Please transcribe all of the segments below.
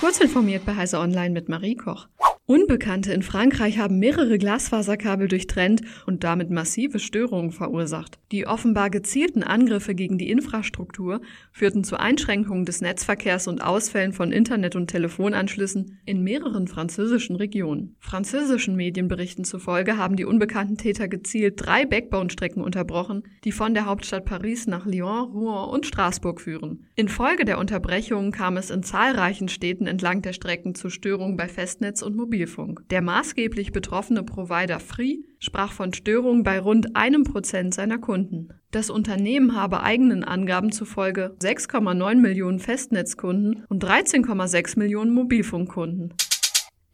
Kurz informiert bei Heise Online mit Marie Koch. Unbekannte in Frankreich haben mehrere Glasfaserkabel durchtrennt und damit massive Störungen verursacht. Die offenbar gezielten Angriffe gegen die Infrastruktur führten zu Einschränkungen des Netzverkehrs und Ausfällen von Internet- und Telefonanschlüssen in mehreren französischen Regionen. Französischen Medienberichten zufolge haben die unbekannten Täter gezielt drei Backbone-Strecken unterbrochen, die von der Hauptstadt Paris nach Lyon, Rouen und Straßburg führen. Infolge der Unterbrechungen kam es in zahlreichen Städten entlang der Strecken zu Störungen bei Festnetz und Mobil Mobilfunk. Der maßgeblich betroffene Provider Free sprach von Störungen bei rund einem Prozent seiner Kunden. Das Unternehmen habe eigenen Angaben zufolge 6,9 Millionen Festnetzkunden und 13,6 Millionen Mobilfunkkunden.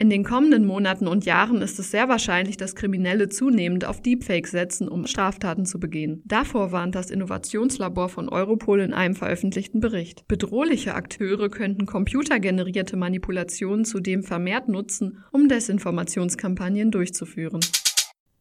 In den kommenden Monaten und Jahren ist es sehr wahrscheinlich, dass Kriminelle zunehmend auf Deepfakes setzen, um Straftaten zu begehen. Davor warnt das Innovationslabor von Europol in einem veröffentlichten Bericht. Bedrohliche Akteure könnten computergenerierte Manipulationen zudem vermehrt nutzen, um Desinformationskampagnen durchzuführen.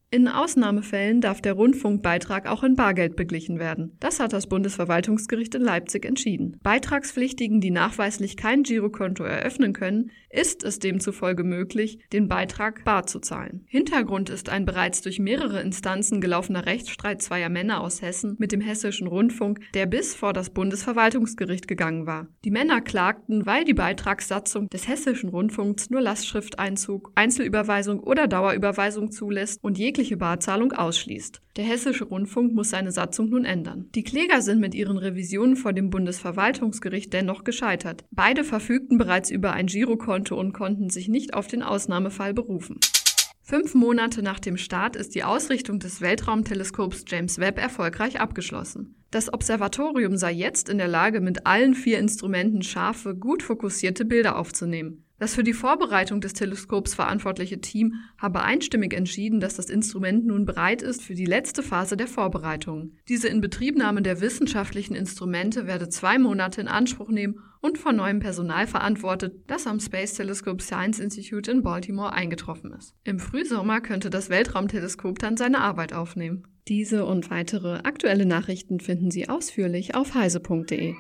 In Ausnahmefällen darf der Rundfunkbeitrag auch in Bargeld beglichen werden. Das hat das Bundesverwaltungsgericht in Leipzig entschieden. Beitragspflichtigen, die nachweislich kein Girokonto eröffnen können, ist es demzufolge möglich, den Beitrag bar zu zahlen. Hintergrund ist ein bereits durch mehrere Instanzen gelaufener Rechtsstreit zweier Männer aus Hessen mit dem hessischen Rundfunk, der bis vor das Bundesverwaltungsgericht gegangen war. Die Männer klagten, weil die Beitragssatzung des hessischen Rundfunks nur Lastschrifteinzug, Einzelüberweisung oder Dauerüberweisung zulässt und jegliche jegliche Barzahlung ausschließt. Der Hessische Rundfunk muss seine Satzung nun ändern. Die Kläger sind mit ihren Revisionen vor dem Bundesverwaltungsgericht dennoch gescheitert. Beide verfügten bereits über ein Girokonto und konnten sich nicht auf den Ausnahmefall berufen. Fünf Monate nach dem Start ist die Ausrichtung des Weltraumteleskops James Webb erfolgreich abgeschlossen. Das Observatorium sei jetzt in der Lage, mit allen vier Instrumenten scharfe, gut fokussierte Bilder aufzunehmen. Das für die Vorbereitung des Teleskops verantwortliche Team habe einstimmig entschieden, dass das Instrument nun bereit ist für die letzte Phase der Vorbereitung. Diese Inbetriebnahme der wissenschaftlichen Instrumente werde zwei Monate in Anspruch nehmen und von neuem Personal verantwortet, das am Space Telescope Science Institute in Baltimore eingetroffen ist. Im Frühsommer könnte das Weltraumteleskop dann seine Arbeit aufnehmen. Diese und weitere aktuelle Nachrichten finden Sie ausführlich auf heise.de.